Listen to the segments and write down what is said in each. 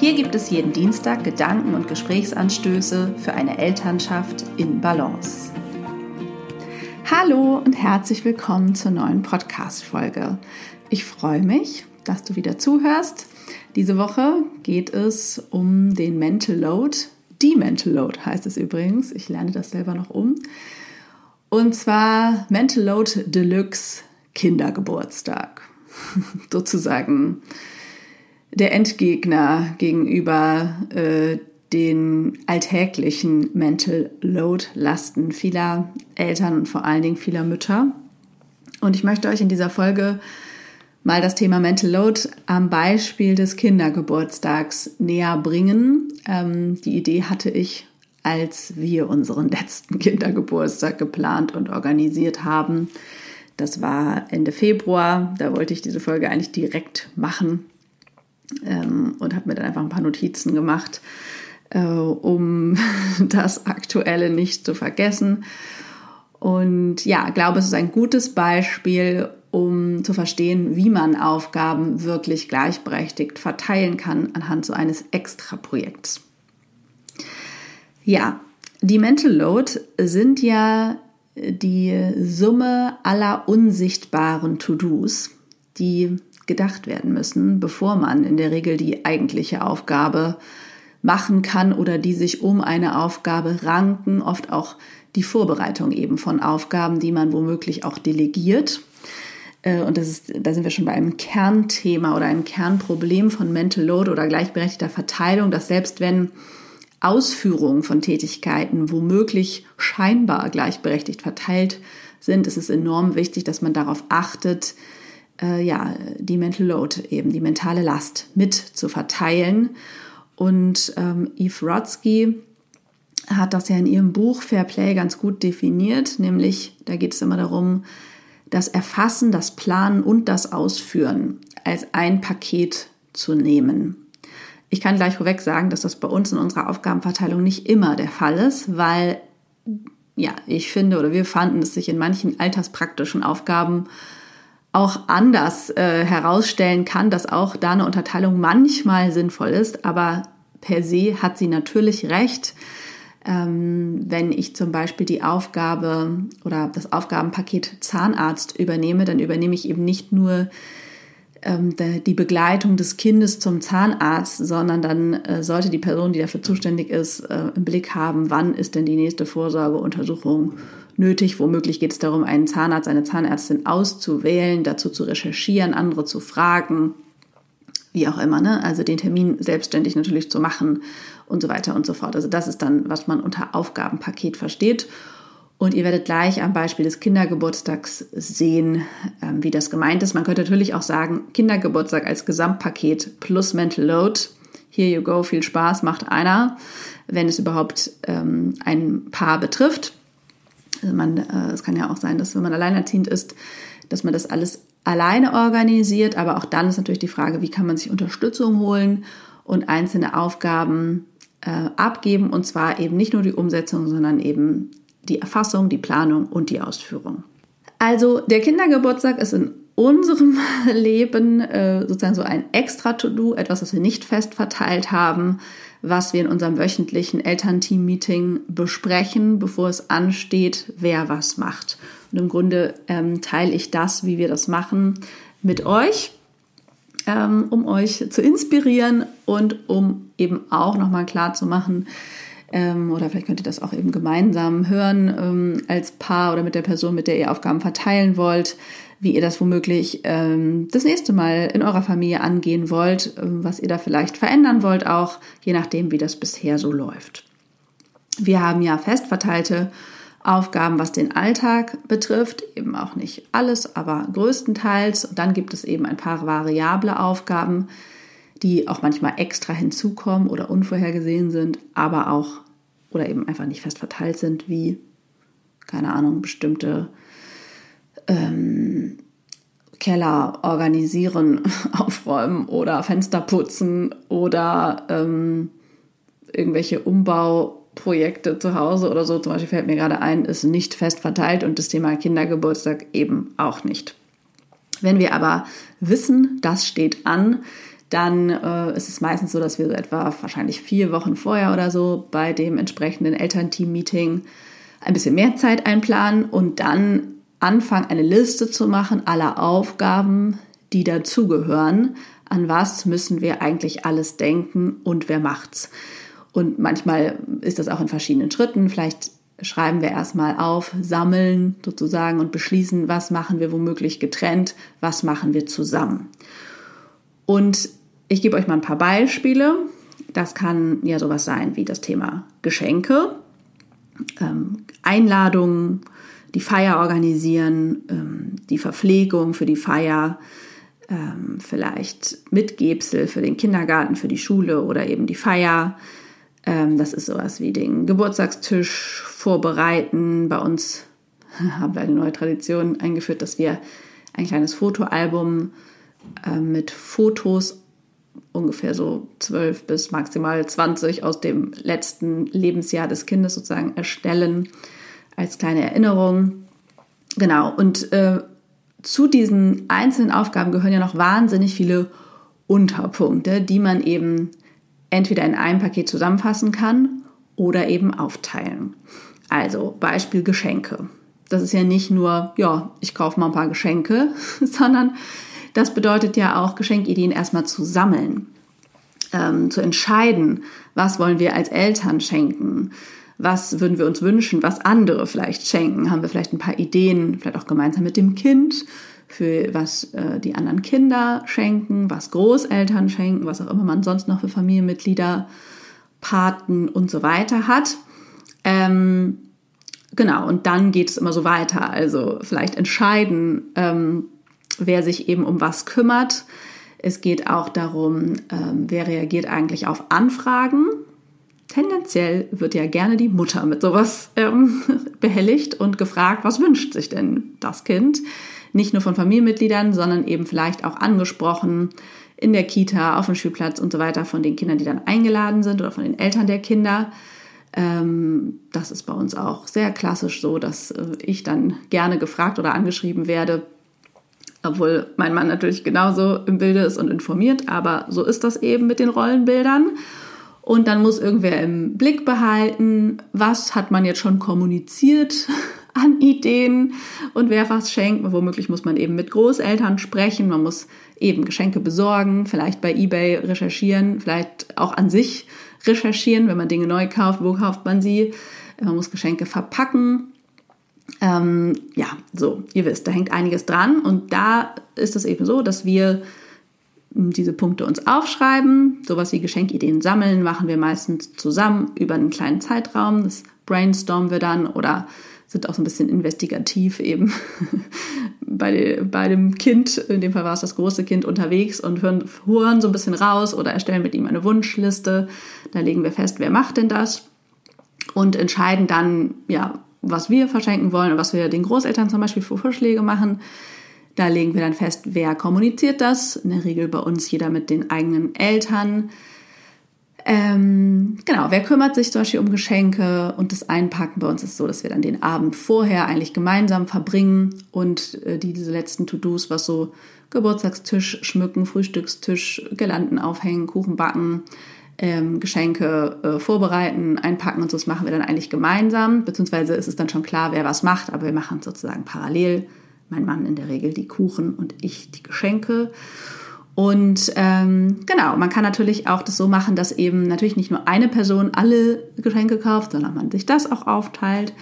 Hier gibt es jeden Dienstag Gedanken und Gesprächsanstöße für eine Elternschaft in Balance. Hallo und herzlich willkommen zur neuen Podcast-Folge. Ich freue mich, dass du wieder zuhörst. Diese Woche geht es um den Mental Load. Die Mental Load heißt es übrigens. Ich lerne das selber noch um. Und zwar Mental Load Deluxe Kindergeburtstag. Sozusagen der Endgegner gegenüber äh, den alltäglichen Mental Load Lasten vieler Eltern und vor allen Dingen vieler Mütter. Und ich möchte euch in dieser Folge mal das Thema Mental Load am Beispiel des Kindergeburtstags näher bringen. Ähm, die Idee hatte ich, als wir unseren letzten Kindergeburtstag geplant und organisiert haben. Das war Ende Februar. Da wollte ich diese Folge eigentlich direkt machen ähm, und habe mir dann einfach ein paar Notizen gemacht, äh, um das Aktuelle nicht zu vergessen. Und ja, glaube, es ist ein gutes Beispiel, um zu verstehen, wie man Aufgaben wirklich gleichberechtigt verteilen kann anhand so eines Extra-Projekts. Ja, die Mental Load sind ja die Summe aller unsichtbaren To-Dos, die gedacht werden müssen, bevor man in der Regel die eigentliche Aufgabe machen kann oder die sich um eine Aufgabe ranken, oft auch die Vorbereitung eben von Aufgaben, die man womöglich auch delegiert. Äh, und das ist, da sind wir schon bei einem Kernthema oder einem Kernproblem von Mental Load oder gleichberechtigter Verteilung, dass selbst wenn Ausführungen von Tätigkeiten womöglich scheinbar gleichberechtigt verteilt sind, ist es enorm wichtig, dass man darauf achtet, äh, ja, die Mental Load, eben die mentale Last mit zu verteilen. Und ähm, Eve Rodsky hat das ja in ihrem Buch Fair Play ganz gut definiert, nämlich da geht es immer darum, das Erfassen, das Planen und das Ausführen als ein Paket zu nehmen. Ich kann gleich vorweg sagen, dass das bei uns in unserer Aufgabenverteilung nicht immer der Fall ist, weil ja, ich finde oder wir fanden, dass sich in manchen alterspraktischen Aufgaben auch anders äh, herausstellen kann, dass auch da eine Unterteilung manchmal sinnvoll ist, aber per se hat sie natürlich recht. Ähm, wenn ich zum Beispiel die Aufgabe oder das Aufgabenpaket Zahnarzt übernehme, dann übernehme ich eben nicht nur ähm, die Begleitung des Kindes zum Zahnarzt, sondern dann äh, sollte die Person, die dafür zuständig ist, äh, im Blick haben, wann ist denn die nächste Vorsorgeuntersuchung nötig. Womöglich geht es darum, einen Zahnarzt, eine Zahnärztin auszuwählen, dazu zu recherchieren, andere zu fragen, wie auch immer, ne? also den Termin selbstständig natürlich zu machen und so weiter und so fort. Also das ist dann, was man unter Aufgabenpaket versteht. Und ihr werdet gleich am Beispiel des Kindergeburtstags sehen, ähm, wie das gemeint ist. Man könnte natürlich auch sagen, Kindergeburtstag als Gesamtpaket plus Mental Load. Here you go, viel Spaß, macht einer, wenn es überhaupt ähm, ein Paar betrifft. Man, äh, es kann ja auch sein, dass wenn man alleinerziehend ist, dass man das alles alleine organisiert. Aber auch dann ist natürlich die Frage, wie kann man sich Unterstützung holen und einzelne Aufgaben äh, abgeben. Und zwar eben nicht nur die Umsetzung, sondern eben die Erfassung, die Planung und die Ausführung. Also der Kindergeburtstag ist in unserem Leben äh, sozusagen so ein extra To-Do, etwas, was wir nicht fest verteilt haben, was wir in unserem wöchentlichen Elternteam-Meeting besprechen, bevor es ansteht, wer was macht. Und im Grunde ähm, teile ich das, wie wir das machen, mit euch, ähm, um euch zu inspirieren und um eben auch nochmal klar zu machen, ähm, oder vielleicht könnt ihr das auch eben gemeinsam hören ähm, als Paar oder mit der Person, mit der ihr Aufgaben verteilen wollt, wie ihr das womöglich ähm, das nächste Mal in eurer Familie angehen wollt, ähm, was ihr da vielleicht verändern wollt, auch je nachdem, wie das bisher so läuft. Wir haben ja fest verteilte Aufgaben, was den Alltag betrifft, eben auch nicht alles, aber größtenteils. Und dann gibt es eben ein paar variable Aufgaben, die auch manchmal extra hinzukommen oder unvorhergesehen sind, aber auch oder eben einfach nicht fest verteilt sind, wie, keine Ahnung, bestimmte ähm, Keller organisieren, aufräumen oder Fenster putzen oder ähm, irgendwelche Umbauprojekte zu Hause oder so. Zum Beispiel fällt mir gerade ein, ist nicht fest verteilt und das Thema Kindergeburtstag eben auch nicht. Wenn wir aber wissen, das steht an, dann äh, ist es meistens so, dass wir so etwa wahrscheinlich vier Wochen vorher oder so bei dem entsprechenden Elternteam-Meeting ein bisschen mehr Zeit einplanen und dann anfangen, eine Liste zu machen aller Aufgaben, die dazugehören. An was müssen wir eigentlich alles denken und wer macht's? Und manchmal ist das auch in verschiedenen Schritten. Vielleicht schreiben wir erstmal auf, sammeln sozusagen und beschließen, was machen wir womöglich getrennt, was machen wir zusammen. Und ich gebe euch mal ein paar Beispiele. Das kann ja sowas sein wie das Thema Geschenke, ähm, Einladungen, die Feier organisieren, ähm, die Verpflegung für die Feier, ähm, vielleicht Mitgebsel für den Kindergarten, für die Schule oder eben die Feier. Ähm, das ist sowas wie den Geburtstagstisch vorbereiten. Bei uns haben wir eine neue Tradition eingeführt, dass wir ein kleines Fotoalbum äh, mit Fotos ungefähr so zwölf bis maximal 20 aus dem letzten Lebensjahr des Kindes sozusagen erstellen als kleine Erinnerung. Genau, und äh, zu diesen einzelnen Aufgaben gehören ja noch wahnsinnig viele Unterpunkte, die man eben entweder in einem Paket zusammenfassen kann oder eben aufteilen. Also Beispiel Geschenke. Das ist ja nicht nur, ja, ich kaufe mal ein paar Geschenke, sondern das bedeutet ja auch, Geschenkideen erstmal zu sammeln, ähm, zu entscheiden, was wollen wir als Eltern schenken, was würden wir uns wünschen, was andere vielleicht schenken, haben wir vielleicht ein paar Ideen, vielleicht auch gemeinsam mit dem Kind, für was äh, die anderen Kinder schenken, was Großeltern schenken, was auch immer man sonst noch für Familienmitglieder, Paten und so weiter hat. Ähm, genau, und dann geht es immer so weiter. Also vielleicht entscheiden, ähm, wer sich eben um was kümmert. Es geht auch darum, ähm, wer reagiert eigentlich auf Anfragen. Tendenziell wird ja gerne die Mutter mit sowas ähm, behelligt und gefragt, was wünscht sich denn das Kind? Nicht nur von Familienmitgliedern, sondern eben vielleicht auch angesprochen in der Kita, auf dem Spielplatz und so weiter von den Kindern, die dann eingeladen sind oder von den Eltern der Kinder. Ähm, das ist bei uns auch sehr klassisch so, dass äh, ich dann gerne gefragt oder angeschrieben werde, obwohl mein Mann natürlich genauso im Bilde ist und informiert, aber so ist das eben mit den Rollenbildern. Und dann muss irgendwer im Blick behalten, was hat man jetzt schon kommuniziert an Ideen und wer was schenkt. Womöglich muss man eben mit Großeltern sprechen, man muss eben Geschenke besorgen, vielleicht bei eBay recherchieren, vielleicht auch an sich recherchieren, wenn man Dinge neu kauft, wo kauft man sie. Man muss Geschenke verpacken ähm, ja, so, ihr wisst, da hängt einiges dran und da ist es eben so, dass wir diese Punkte uns aufschreiben. Sowas wie Geschenkideen sammeln machen wir meistens zusammen über einen kleinen Zeitraum. Das brainstormen wir dann oder sind auch so ein bisschen investigativ eben bei, bei dem Kind, in dem Fall war es das große Kind, unterwegs und hören, hören so ein bisschen raus oder erstellen mit ihm eine Wunschliste. Da legen wir fest, wer macht denn das und entscheiden dann, ja, was wir verschenken wollen und was wir den Großeltern zum Beispiel für Vorschläge machen. Da legen wir dann fest, wer kommuniziert das. In der Regel bei uns jeder mit den eigenen Eltern. Ähm, genau, wer kümmert sich zum Beispiel um Geschenke und das Einpacken bei uns ist so, dass wir dann den Abend vorher eigentlich gemeinsam verbringen und äh, die, diese letzten To-Dos, was so Geburtstagstisch schmücken, Frühstückstisch, Girlanden aufhängen, Kuchen backen, ähm, Geschenke äh, vorbereiten, einpacken und so, das machen wir dann eigentlich gemeinsam, beziehungsweise ist es dann schon klar, wer was macht, aber wir machen es sozusagen parallel. Mein Mann in der Regel die Kuchen und ich die Geschenke. Und ähm, genau, man kann natürlich auch das so machen, dass eben natürlich nicht nur eine Person alle Geschenke kauft, sondern man sich das auch aufteilt.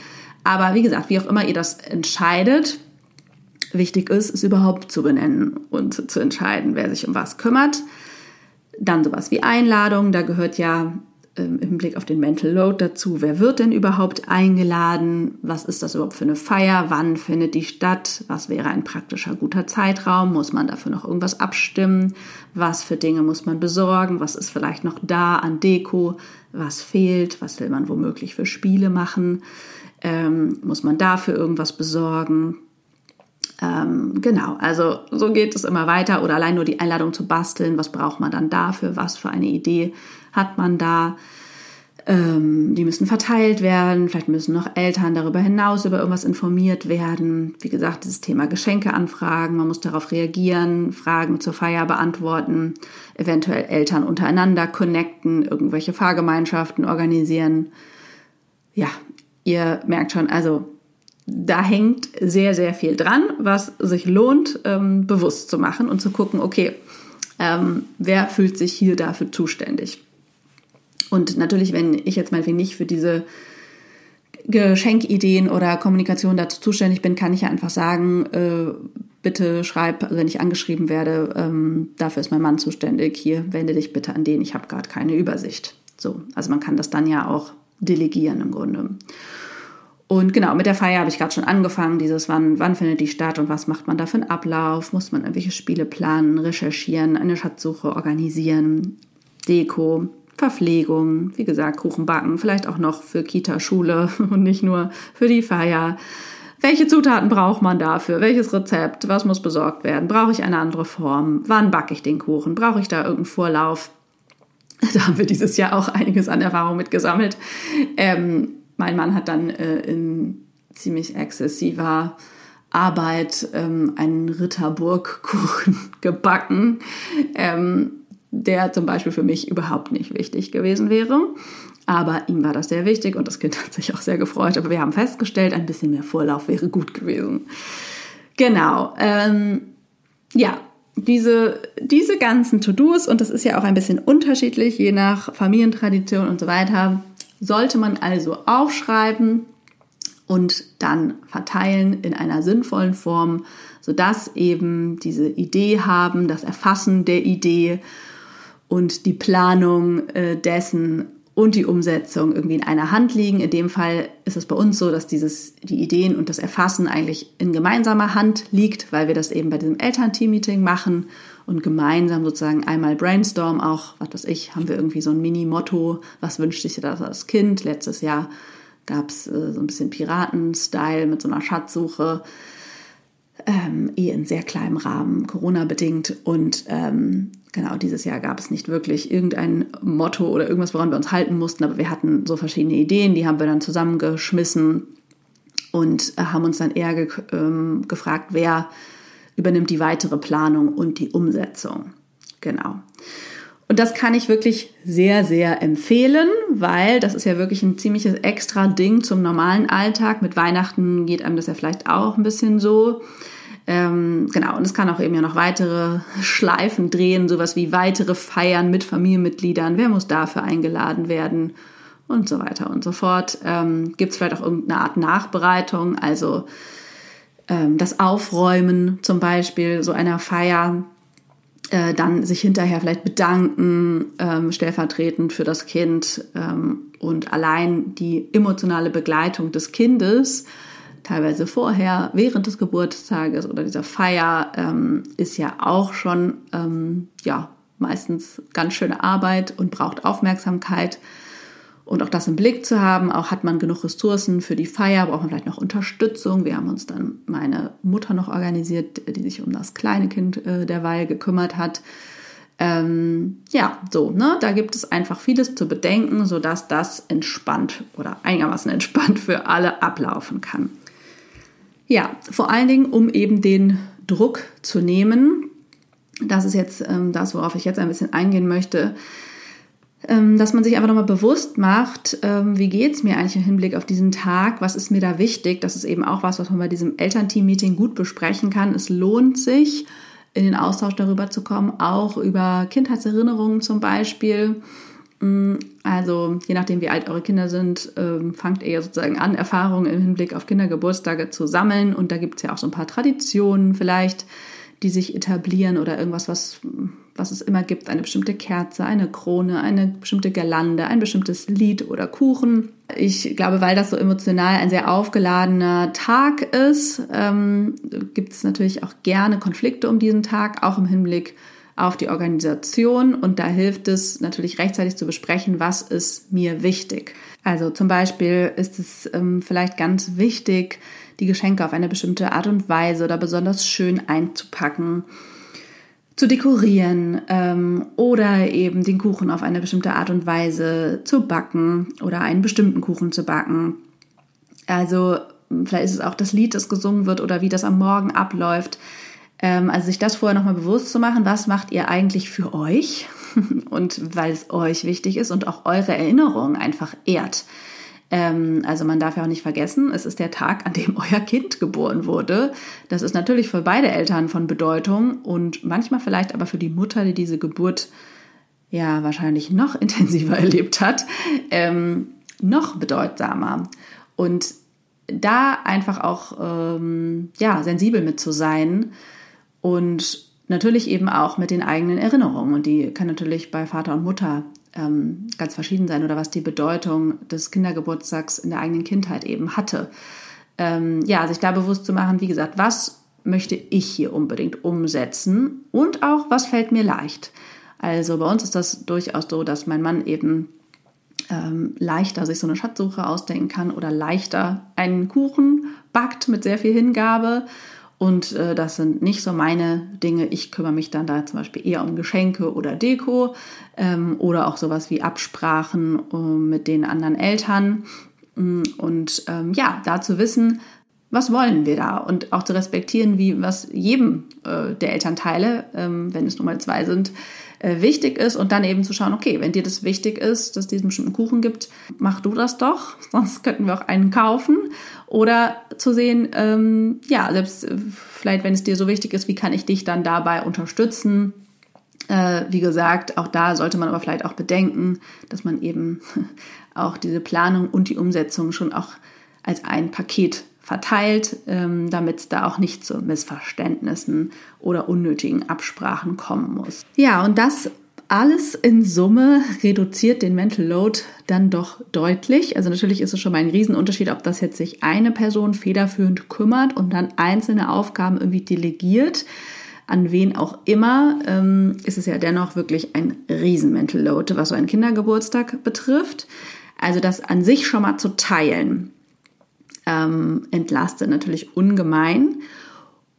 Aber wie gesagt, wie auch immer ihr das entscheidet, wichtig ist, es überhaupt zu benennen und zu entscheiden, wer sich um was kümmert. Dann sowas wie Einladung, da gehört ja im Blick auf den Mental Load dazu, wer wird denn überhaupt eingeladen? Was ist das überhaupt für eine Feier? Wann findet die statt? Was wäre ein praktischer guter Zeitraum? Muss man dafür noch irgendwas abstimmen? Was für Dinge muss man besorgen? Was ist vielleicht noch da an Deko? Was fehlt? Was will man womöglich für Spiele machen? Ähm, muss man dafür irgendwas besorgen? Ähm, genau, also so geht es immer weiter. Oder allein nur die Einladung zu basteln, was braucht man dann dafür? Was für eine Idee hat man da? Ähm, die müssen verteilt werden, vielleicht müssen noch Eltern darüber hinaus über irgendwas informiert werden. Wie gesagt, dieses Thema Geschenke anfragen, man muss darauf reagieren, Fragen zur Feier beantworten, eventuell Eltern untereinander connecten, irgendwelche Fahrgemeinschaften organisieren. Ja, ihr merkt schon, also da hängt sehr, sehr viel dran, was sich lohnt, ähm, bewusst zu machen und zu gucken, okay, ähm, wer fühlt sich hier dafür zuständig? Und natürlich, wenn ich jetzt meinetwegen nicht für diese Geschenkideen oder Kommunikation dazu zuständig bin, kann ich ja einfach sagen, äh, bitte schreib, also wenn ich angeschrieben werde, ähm, dafür ist mein Mann zuständig, hier wende dich bitte an den, ich habe gerade keine Übersicht. So, also man kann das dann ja auch delegieren im Grunde. Und genau, mit der Feier habe ich gerade schon angefangen, dieses wann, wann findet die statt und was macht man da für einen Ablauf, muss man irgendwelche Spiele planen, recherchieren, eine Schatzsuche organisieren, Deko, Verpflegung, wie gesagt, Kuchen backen, vielleicht auch noch für Kita, Schule und nicht nur für die Feier. Welche Zutaten braucht man dafür? Welches Rezept? Was muss besorgt werden? Brauche ich eine andere Form? Wann backe ich den Kuchen? Brauche ich da irgendeinen Vorlauf? Da haben wir dieses Jahr auch einiges an Erfahrung mitgesammelt. Ähm, mein Mann hat dann äh, in ziemlich exzessiver Arbeit ähm, einen Ritterburgkuchen gebacken, ähm, der zum Beispiel für mich überhaupt nicht wichtig gewesen wäre. Aber ihm war das sehr wichtig und das Kind hat sich auch sehr gefreut. Aber wir haben festgestellt, ein bisschen mehr Vorlauf wäre gut gewesen. Genau. Ähm, ja, diese, diese ganzen To-Dos, und das ist ja auch ein bisschen unterschiedlich, je nach Familientradition und so weiter, sollte man also aufschreiben und dann verteilen in einer sinnvollen Form, sodass eben diese Idee haben, das Erfassen der Idee und die Planung äh, dessen und die Umsetzung irgendwie in einer Hand liegen. In dem Fall ist es bei uns so, dass dieses, die Ideen und das Erfassen eigentlich in gemeinsamer Hand liegt, weil wir das eben bei diesem Elternteam-Meeting machen und gemeinsam sozusagen einmal brainstorm auch, was weiß ich, haben wir irgendwie so ein Mini-Motto, was wünscht sich das als Kind? Letztes Jahr gab es äh, so ein bisschen Piraten-Style mit so einer Schatzsuche, ähm, eh in sehr kleinem Rahmen, Corona-bedingt. Und ähm, genau, dieses Jahr gab es nicht wirklich irgendein Motto oder irgendwas, woran wir uns halten mussten, aber wir hatten so verschiedene Ideen, die haben wir dann zusammengeschmissen und äh, haben uns dann eher ge ähm, gefragt, wer übernimmt die weitere Planung und die Umsetzung. Genau. Und das kann ich wirklich sehr, sehr empfehlen, weil das ist ja wirklich ein ziemliches extra Ding zum normalen Alltag. Mit Weihnachten geht einem das ja vielleicht auch ein bisschen so. Ähm, genau, und es kann auch eben ja noch weitere Schleifen drehen, sowas wie weitere Feiern mit Familienmitgliedern. Wer muss dafür eingeladen werden? Und so weiter und so fort. Ähm, Gibt es vielleicht auch irgendeine Art Nachbereitung, also ähm, das Aufräumen zum Beispiel so einer Feier, äh, dann sich hinterher vielleicht bedanken, ähm, stellvertretend für das Kind ähm, und allein die emotionale Begleitung des Kindes, teilweise vorher, während des Geburtstages oder dieser Feier, ähm, ist ja auch schon ähm, ja meistens ganz schöne Arbeit und braucht Aufmerksamkeit. Und auch das im Blick zu haben, auch hat man genug Ressourcen für die Feier, braucht man vielleicht noch Unterstützung. Wir haben uns dann meine Mutter noch organisiert, die sich um das kleine Kind äh, derweil gekümmert hat. Ähm, ja, so, ne, da gibt es einfach vieles zu bedenken, sodass das entspannt oder einigermaßen entspannt für alle ablaufen kann. Ja, vor allen Dingen, um eben den Druck zu nehmen. Das ist jetzt ähm, das, worauf ich jetzt ein bisschen eingehen möchte dass man sich einfach nochmal bewusst macht, ähm, wie geht es mir eigentlich im Hinblick auf diesen Tag, was ist mir da wichtig. Das ist eben auch was, was man bei diesem Elternteam-Meeting gut besprechen kann. Es lohnt sich, in den Austausch darüber zu kommen, auch über Kindheitserinnerungen zum Beispiel. Mm, also je nachdem, wie alt eure Kinder sind, ähm, fangt ihr sozusagen an, Erfahrungen im Hinblick auf Kindergeburtstage zu sammeln. Und da gibt es ja auch so ein paar Traditionen vielleicht, die sich etablieren oder irgendwas, was was es immer gibt, eine bestimmte Kerze, eine Krone, eine bestimmte Girlande, ein bestimmtes Lied oder Kuchen. Ich glaube, weil das so emotional ein sehr aufgeladener Tag ist, ähm, gibt es natürlich auch gerne Konflikte um diesen Tag, auch im Hinblick auf die Organisation. Und da hilft es natürlich rechtzeitig zu besprechen, was ist mir wichtig. Also zum Beispiel ist es ähm, vielleicht ganz wichtig, die Geschenke auf eine bestimmte Art und Weise oder besonders schön einzupacken zu dekorieren ähm, oder eben den Kuchen auf eine bestimmte Art und Weise zu backen oder einen bestimmten Kuchen zu backen. Also vielleicht ist es auch das Lied, das gesungen wird oder wie das am Morgen abläuft. Ähm, also sich das vorher nochmal bewusst zu machen, was macht ihr eigentlich für euch und weil es euch wichtig ist und auch eure Erinnerungen einfach ehrt. Ähm, also man darf ja auch nicht vergessen, es ist der Tag, an dem euer Kind geboren wurde. Das ist natürlich für beide Eltern von Bedeutung und manchmal vielleicht aber für die Mutter, die diese Geburt ja wahrscheinlich noch intensiver erlebt hat, ähm, noch bedeutsamer. Und da einfach auch ähm, ja sensibel mit zu sein und natürlich eben auch mit den eigenen Erinnerungen. Und die kann natürlich bei Vater und Mutter ähm, ganz verschieden sein oder was die Bedeutung des Kindergeburtstags in der eigenen Kindheit eben hatte. Ähm, ja, sich da bewusst zu machen, wie gesagt, was möchte ich hier unbedingt umsetzen und auch, was fällt mir leicht. Also bei uns ist das durchaus so, dass mein Mann eben ähm, leichter sich so eine Schatzsuche ausdenken kann oder leichter einen Kuchen backt mit sehr viel Hingabe und äh, das sind nicht so meine Dinge. Ich kümmere mich dann da zum Beispiel eher um Geschenke oder Deko ähm, oder auch sowas wie Absprachen äh, mit den anderen Eltern. Mm, und ähm, ja, da zu wissen, was wollen wir da und auch zu respektieren, wie was jedem äh, der Elternteile, ähm, wenn es nun mal zwei sind, äh, wichtig ist und dann eben zu schauen, okay, wenn dir das wichtig ist, dass es diesen bestimmten Kuchen gibt, mach du das doch, sonst könnten wir auch einen kaufen. Oder zu sehen, ähm, ja, selbst äh, vielleicht, wenn es dir so wichtig ist, wie kann ich dich dann dabei unterstützen? Äh, wie gesagt, auch da sollte man aber vielleicht auch bedenken, dass man eben auch diese Planung und die Umsetzung schon auch als ein Paket verteilt, ähm, damit es da auch nicht zu Missverständnissen oder unnötigen Absprachen kommen muss. Ja, und das alles in Summe reduziert den Mental Load dann doch deutlich. Also natürlich ist es schon mal ein Riesenunterschied, ob das jetzt sich eine Person federführend kümmert und dann einzelne Aufgaben irgendwie delegiert. An wen auch immer, ähm, ist es ja dennoch wirklich ein riesen Mental Load, was so einen Kindergeburtstag betrifft. Also das an sich schon mal zu teilen, ähm, entlastet natürlich ungemein.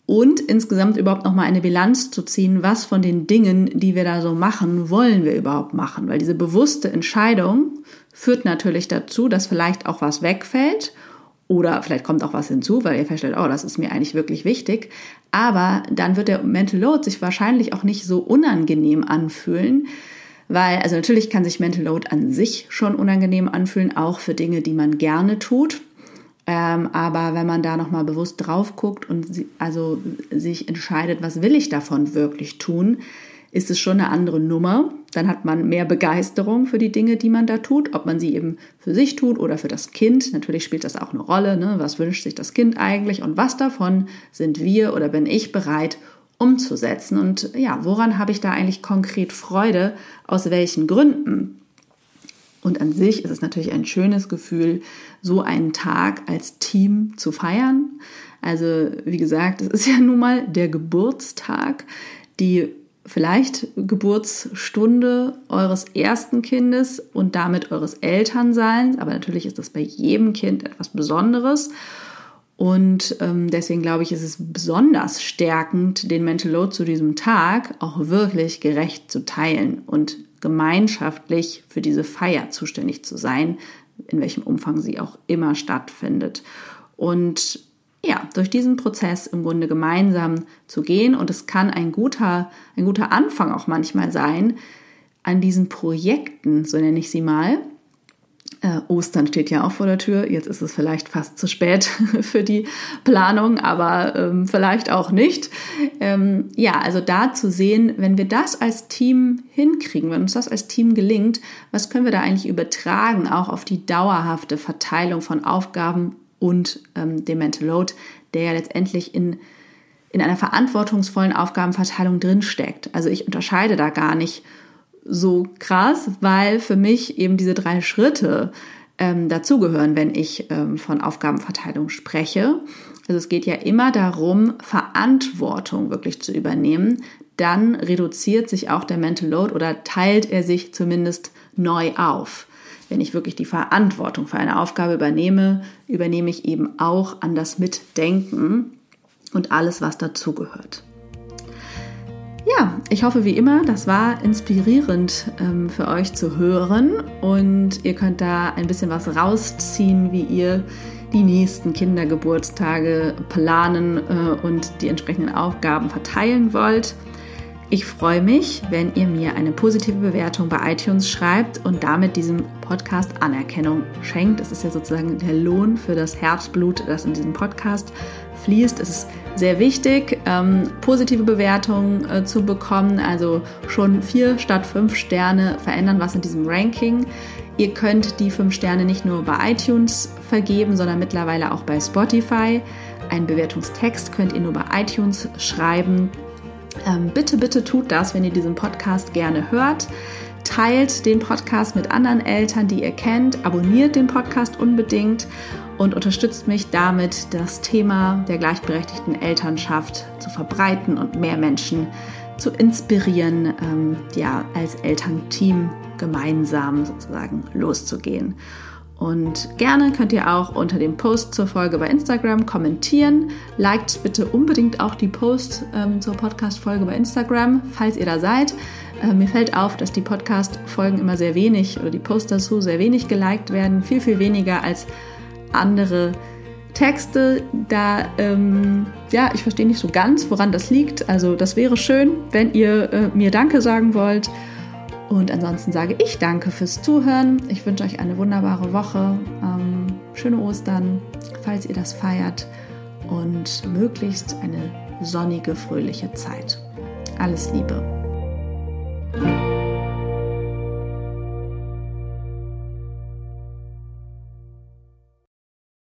Und insgesamt überhaupt noch mal eine Bilanz zu ziehen, was von den Dingen, die wir da so machen, wollen wir überhaupt machen, weil diese bewusste Entscheidung führt natürlich dazu, dass vielleicht auch was wegfällt oder vielleicht kommt auch was hinzu, weil ihr feststellt, oh, das ist mir eigentlich wirklich wichtig, aber dann wird der Mental Load sich wahrscheinlich auch nicht so unangenehm anfühlen, weil also natürlich kann sich Mental Load an sich schon unangenehm anfühlen, auch für Dinge, die man gerne tut. Ähm, aber wenn man da nochmal bewusst drauf guckt und sie, also sich entscheidet, was will ich davon wirklich tun, ist es schon eine andere Nummer. Dann hat man mehr Begeisterung für die Dinge, die man da tut, ob man sie eben für sich tut oder für das Kind. Natürlich spielt das auch eine Rolle. Ne? Was wünscht sich das Kind eigentlich und was davon sind wir oder bin ich bereit umzusetzen? Und ja, woran habe ich da eigentlich konkret Freude? Aus welchen Gründen? Und an sich ist es natürlich ein schönes Gefühl, so einen Tag als Team zu feiern. Also wie gesagt, es ist ja nun mal der Geburtstag, die vielleicht Geburtsstunde eures ersten Kindes und damit eures Elternseins. Aber natürlich ist das bei jedem Kind etwas Besonderes. Und ähm, deswegen glaube ich, ist es besonders stärkend, den Mental Load zu diesem Tag auch wirklich gerecht zu teilen und gemeinschaftlich für diese Feier zuständig zu sein, in welchem Umfang sie auch immer stattfindet. Und ja, durch diesen Prozess im Grunde gemeinsam zu gehen. Und es kann ein guter, ein guter Anfang auch manchmal sein, an diesen Projekten, so nenne ich sie mal, äh, Ostern steht ja auch vor der Tür. Jetzt ist es vielleicht fast zu spät für die Planung, aber ähm, vielleicht auch nicht. Ähm, ja, also da zu sehen, wenn wir das als Team hinkriegen, wenn uns das als Team gelingt, was können wir da eigentlich übertragen, auch auf die dauerhafte Verteilung von Aufgaben und ähm, dem Mental Load, der ja letztendlich in in einer verantwortungsvollen Aufgabenverteilung drinsteckt. Also ich unterscheide da gar nicht so krass, weil für mich eben diese drei Schritte ähm, dazugehören, wenn ich ähm, von Aufgabenverteilung spreche. Also es geht ja immer darum, Verantwortung wirklich zu übernehmen. Dann reduziert sich auch der Mental Load oder teilt er sich zumindest neu auf. Wenn ich wirklich die Verantwortung für eine Aufgabe übernehme, übernehme ich eben auch an das Mitdenken und alles, was dazugehört. Ich hoffe wie immer, das war inspirierend ähm, für euch zu hören und ihr könnt da ein bisschen was rausziehen, wie ihr die nächsten Kindergeburtstage planen äh, und die entsprechenden Aufgaben verteilen wollt. Ich freue mich, wenn ihr mir eine positive Bewertung bei iTunes schreibt und damit diesem Podcast Anerkennung schenkt. Es ist ja sozusagen der Lohn für das Herzblut, das in diesem Podcast fließt. Es ist sehr wichtig, ähm, positive Bewertungen äh, zu bekommen. Also schon vier statt fünf Sterne verändern was in diesem Ranking. Ihr könnt die fünf Sterne nicht nur bei iTunes vergeben, sondern mittlerweile auch bei Spotify. Einen Bewertungstext könnt ihr nur bei iTunes schreiben. Ähm, bitte, bitte tut das, wenn ihr diesen Podcast gerne hört. Teilt den Podcast mit anderen Eltern, die ihr kennt. Abonniert den Podcast unbedingt und unterstützt mich damit, das Thema der gleichberechtigten Elternschaft zu verbreiten und mehr Menschen zu inspirieren, ähm, ja, als Elternteam gemeinsam sozusagen loszugehen. Und gerne könnt ihr auch unter dem Post zur Folge bei Instagram kommentieren. Liked bitte unbedingt auch die Post ähm, zur Podcast-Folge bei Instagram, falls ihr da seid. Äh, mir fällt auf, dass die Podcast-Folgen immer sehr wenig oder die Posts dazu sehr wenig geliked werden. Viel, viel weniger als andere Texte. Da, ähm, ja, ich verstehe nicht so ganz, woran das liegt. Also, das wäre schön, wenn ihr äh, mir Danke sagen wollt. Und ansonsten sage ich danke fürs Zuhören. Ich wünsche euch eine wunderbare Woche, ähm, schöne Ostern, falls ihr das feiert und möglichst eine sonnige, fröhliche Zeit. Alles Liebe.